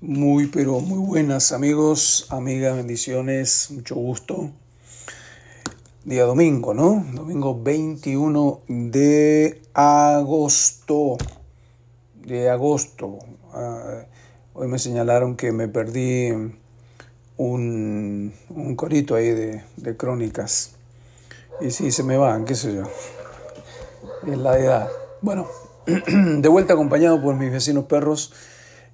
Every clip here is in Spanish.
Muy, pero muy buenas amigos, amigas, bendiciones, mucho gusto. Día domingo, ¿no? Domingo 21 de agosto. De agosto. Ah, hoy me señalaron que me perdí un, un corito ahí de, de crónicas. Y sí, se me van, qué sé yo. Es la edad. Bueno, de vuelta acompañado por mis vecinos perros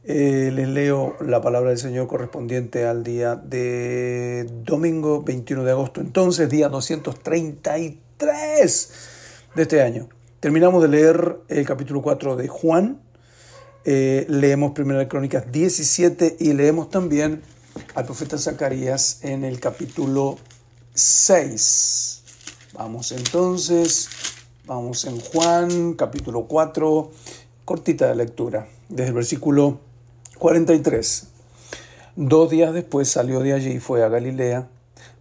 eh, les leo la palabra del Señor correspondiente al día de domingo 21 de agosto, entonces día 233 de este año. Terminamos de leer el capítulo 4 de Juan, eh, leemos Primera Crónicas 17 y leemos también al profeta Zacarías en el capítulo 6. Vamos entonces, vamos en Juan, capítulo 4, cortita de lectura, desde el versículo 43. Dos días después salió de allí y fue a Galilea,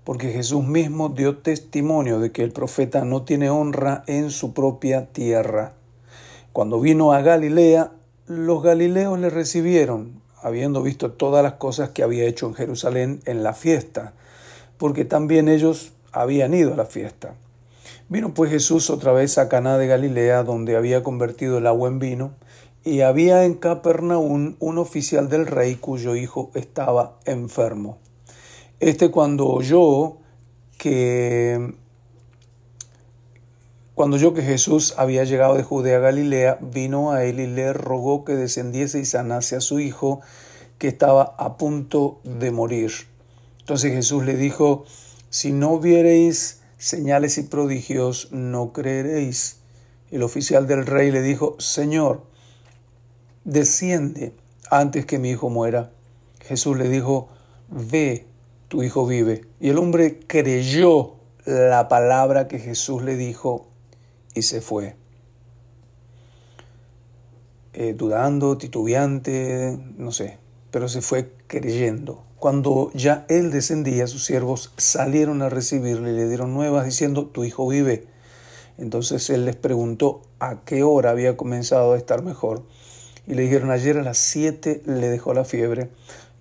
porque Jesús mismo dio testimonio de que el profeta no tiene honra en su propia tierra. Cuando vino a Galilea, los galileos le recibieron, habiendo visto todas las cosas que había hecho en Jerusalén en la fiesta, porque también ellos habían ido a la fiesta. Vino pues Jesús otra vez a Caná de Galilea, donde había convertido el agua en vino, y había en Capernaum un oficial del rey cuyo hijo estaba enfermo. Este cuando oyó que cuando oyó que Jesús había llegado de Judea a Galilea, vino a él y le rogó que descendiese y sanase a su hijo que estaba a punto de morir. Entonces Jesús le dijo, si no viereis señales y prodigios, no creeréis. El oficial del rey le dijo, Señor, desciende antes que mi hijo muera. Jesús le dijo, ve, tu hijo vive. Y el hombre creyó la palabra que Jesús le dijo y se fue. Eh, dudando, titubeante, no sé, pero se fue creyendo. Cuando ya él descendía, sus siervos salieron a recibirle y le dieron nuevas diciendo, tu hijo vive. Entonces él les preguntó a qué hora había comenzado a estar mejor y le dijeron ayer a las siete le dejó la fiebre.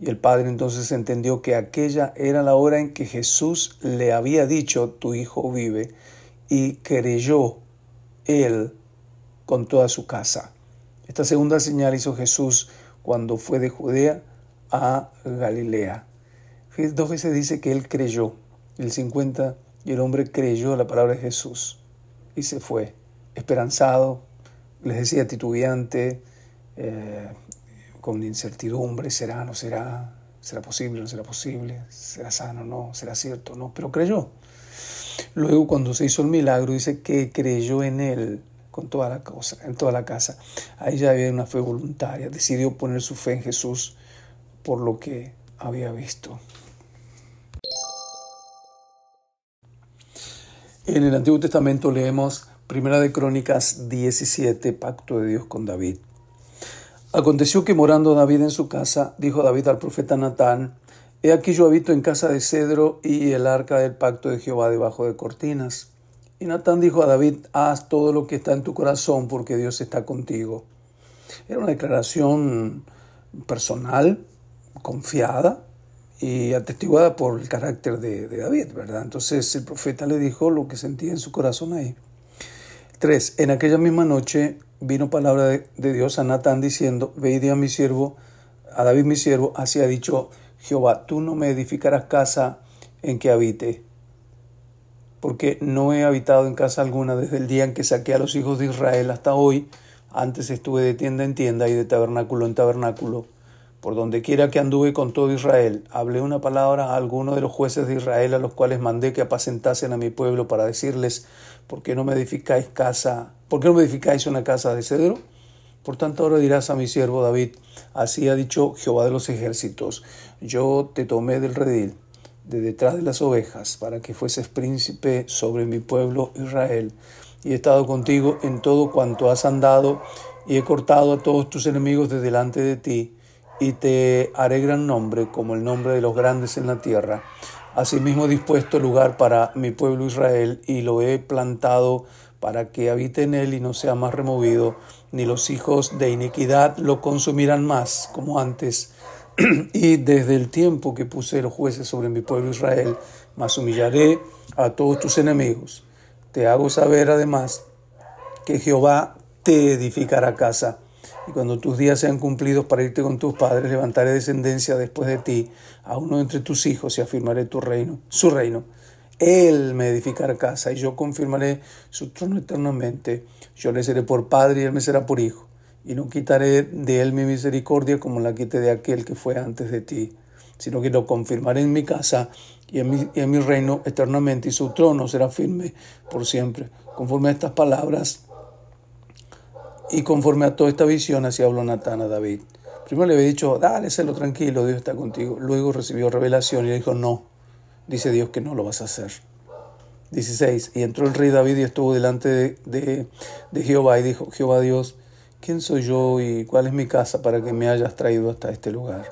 Y el padre entonces entendió que aquella era la hora en que Jesús le había dicho, tu hijo vive, y creyó él con toda su casa. Esta segunda señal hizo Jesús cuando fue de Judea a Galilea. Dos veces dice que él creyó, el 50, y el hombre creyó la palabra de Jesús y se fue, esperanzado, les decía titubeante, eh, con incertidumbre, será, no será, será posible, no será posible, será sano, no, será cierto, no, pero creyó. Luego cuando se hizo el milagro dice que creyó en él con toda la cosa, en toda la casa. Ahí ya había una fe voluntaria, decidió poner su fe en Jesús por lo que había visto. En el Antiguo Testamento leemos Primera de Crónicas 17, Pacto de Dios con David. Aconteció que morando David en su casa, dijo David al profeta Natán, He aquí yo habito en casa de cedro y el arca del pacto de Jehová debajo de cortinas. Y Natán dijo a David, haz todo lo que está en tu corazón porque Dios está contigo. Era una declaración personal, confiada y atestiguada por el carácter de, David, ¿verdad? Entonces el profeta le dijo lo que sentía en su corazón ahí. Tres, en aquella misma noche vino palabra de, Dios a Natán diciendo, ve a mi siervo, a David mi siervo, así ha dicho Jehová, tú no me edificarás casa en que habite, porque no he habitado en casa alguna desde el día en que saqué a los hijos de Israel hasta hoy, antes estuve de tienda en tienda y de tabernáculo en tabernáculo, por donde quiera que anduve con todo Israel, hablé una palabra a alguno de los jueces de Israel a los cuales mandé que apacentasen a mi pueblo para decirles, ¿por qué no me edificáis casa? ¿Por qué no me edificáis una casa de cedro? Por tanto ahora dirás a mi siervo David, así ha dicho Jehová de los ejércitos, yo te tomé del redil, de detrás de las ovejas, para que fueses príncipe sobre mi pueblo Israel, y he estado contigo en todo cuanto has andado, y he cortado a todos tus enemigos de delante de ti, y te haré gran nombre como el nombre de los grandes en la tierra. Asimismo he dispuesto lugar para mi pueblo Israel y lo he plantado para que habite en él y no sea más removido, ni los hijos de iniquidad lo consumirán más como antes, y desde el tiempo que puse los jueces sobre mi pueblo Israel, más humillaré a todos tus enemigos. Te hago saber además que Jehová te edificará casa. Y cuando tus días sean cumplidos para irte con tus padres, levantaré descendencia después de ti a uno entre tus hijos y afirmaré tu reino, su reino. Él me edificará casa y yo confirmaré su trono eternamente. Yo le seré por padre y él me será por hijo. Y no quitaré de él mi misericordia como la quité de aquel que fue antes de ti, sino que lo confirmaré en mi casa y en mi, en mi reino eternamente y su trono será firme por siempre. Conforme a estas palabras, y conforme a toda esta visión, así habló Natán a David. Primero le había dicho, dale, sélo tranquilo, Dios está contigo. Luego recibió revelación y le dijo, no, dice Dios que no lo vas a hacer. 16. Y entró el rey David y estuvo delante de, de, Jehová y dijo, Jehová Dios, ¿quién soy yo y cuál es mi casa para que me hayas traído hasta este lugar?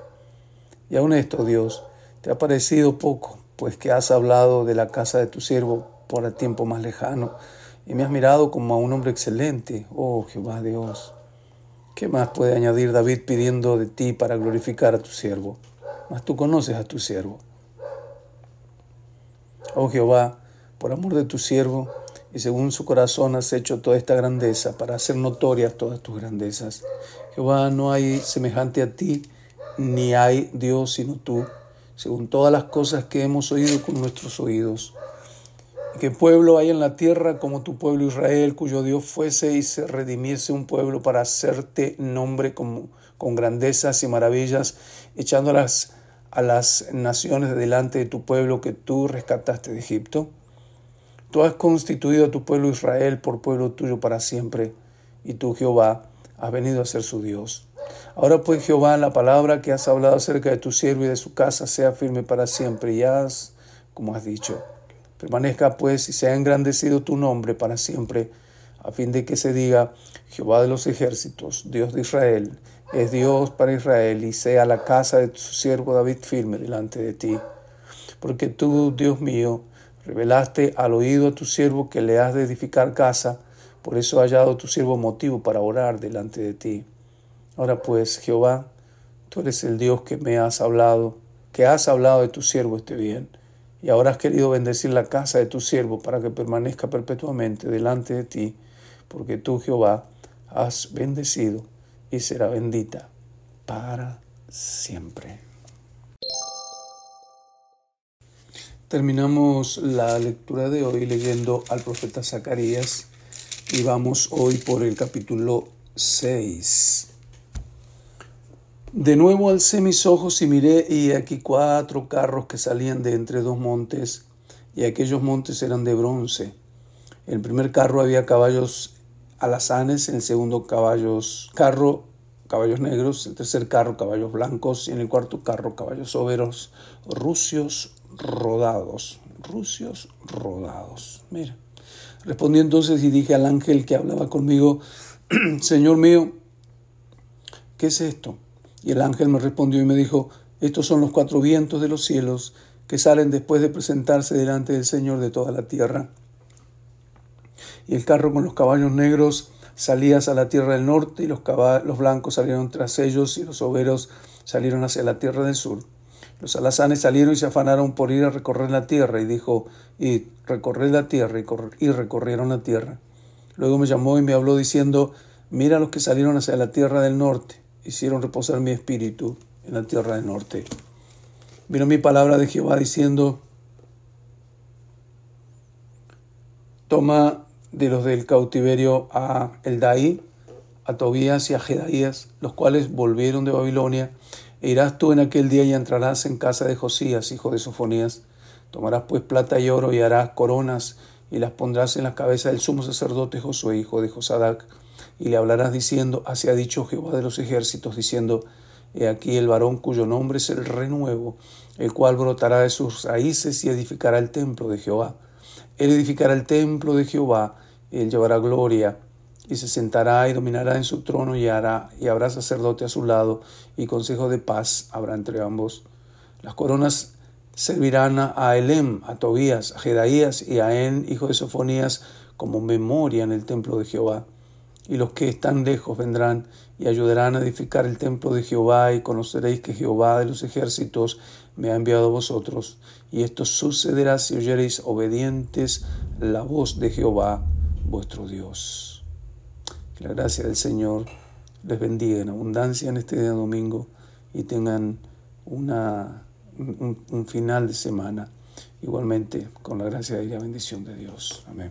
Y aún esto, Dios, te ha parecido poco, pues que has hablado de la casa de tu siervo por el tiempo más lejano y me has mirado como a un hombre excelente, oh Jehová Dios. ¿Qué más puede añadir David pidiendo de ti para glorificar a tu siervo? Mas tú conoces a tu siervo. Oh Jehová, por amor de tu siervo, y según su corazón has hecho toda esta grandeza para hacer notorias todas tus grandezas. Jehová, no hay semejante a ti, ni hay Dios sino tú, según todas las cosas que hemos oído con nuestros oídos. ¿Qué pueblo hay en la tierra como tu pueblo Israel, cuyo Dios fuese y se redimiese un pueblo para hacerte nombre con, grandezas y maravillas, echando a las, a las naciones delante de tu pueblo que tú rescataste de Egipto? Tú has constituido a tu pueblo Israel por pueblo tuyo para siempre, y tú, Jehová, has venido a ser su Dios. Ahora pues, Jehová, la palabra que has hablado acerca de tu siervo y de su casa sea firme para siempre, y haz como has dicho. Permanezca pues y sea engrandecido tu nombre para siempre, a fin de que se diga, Jehová de los ejércitos, Dios de Israel, es Dios para Israel, y sea la casa de tu siervo David firme delante de ti. Porque tú, Dios mío, revelaste al oído a tu siervo que le has de edificar casa, por eso ha hallado tu siervo motivo para orar delante de ti. Ahora pues, Jehová, tú eres el Dios que me has hablado, que has hablado de tu siervo este bien y ahora has querido bendecir la casa de tu siervo para que permanezca perpetuamente delante de ti, porque tú, Jehová, has bendecido y será bendita para siempre. Terminamos la lectura de hoy leyendo al profeta Zacarías y vamos hoy por el capítulo 6. De nuevo alcé mis ojos y miré, y aquí cuatro carros que salían de entre dos montes, y aquellos montes eran de bronce. En el primer carro había caballos alazanes, en el segundo caballos, carro, caballos negros, el tercer carro caballos blancos, y en el cuarto carro caballos soberos, rucios rodados, rucios rodados. Mira. Respondí entonces y dije al ángel que hablaba conmigo, Señor mío, ¿qué es esto? Y el ángel me respondió y me dijo, estos son los cuatro vientos de los cielos que salen después de presentarse delante del Señor de toda la tierra. Y el carro con los caballos negros salía hacia la tierra del norte y los, los blancos salieron tras ellos y los overos salieron hacia la tierra del sur. Los alazanes salieron y se afanaron por ir a recorrer la tierra y dijo, y recorred la tierra y, y recorrieron la tierra. Luego me llamó y me habló diciendo, mira los que salieron hacia la tierra del norte hicieron reposar mi espíritu en la tierra del norte. Vino mi palabra de Jehová diciendo, toma de los del cautiverio a Eldaí, a Tobías y a Jedaías, los cuales volvieron de Babilonia, e irás tú en aquel día y entrarás en casa de Josías, hijo de Sofonías. Tomarás pues plata y oro y harás coronas y las pondrás en la cabeza del sumo sacerdote Josué, hijo de Josadac y le hablarás diciendo, así ha dicho Jehová de los ejércitos, diciendo, He aquí el varón cuyo nombre es el renuevo, el cual brotará de sus raíces y edificará el templo de Jehová. Él edificará el templo de Jehová, él llevará gloria, y se sentará y dominará en su trono y hará, y habrá sacerdote a su lado, y consejo de paz habrá entre ambos. Las coronas servirán a Elem, a Tobías, a Jedaías y a En, hijo de Sofonías, como memoria en el templo de Jehová y los que están lejos vendrán y ayudarán a edificar el templo de Jehová, y conoceréis que Jehová de los ejércitos me ha enviado a vosotros. Y esto sucederá si oyereis obedientes la voz de Jehová, vuestro Dios. Que la gracia del Señor les bendiga en abundancia en este día domingo y tengan una, un, un final de semana igualmente con la gracia y la bendición de Dios. Amén.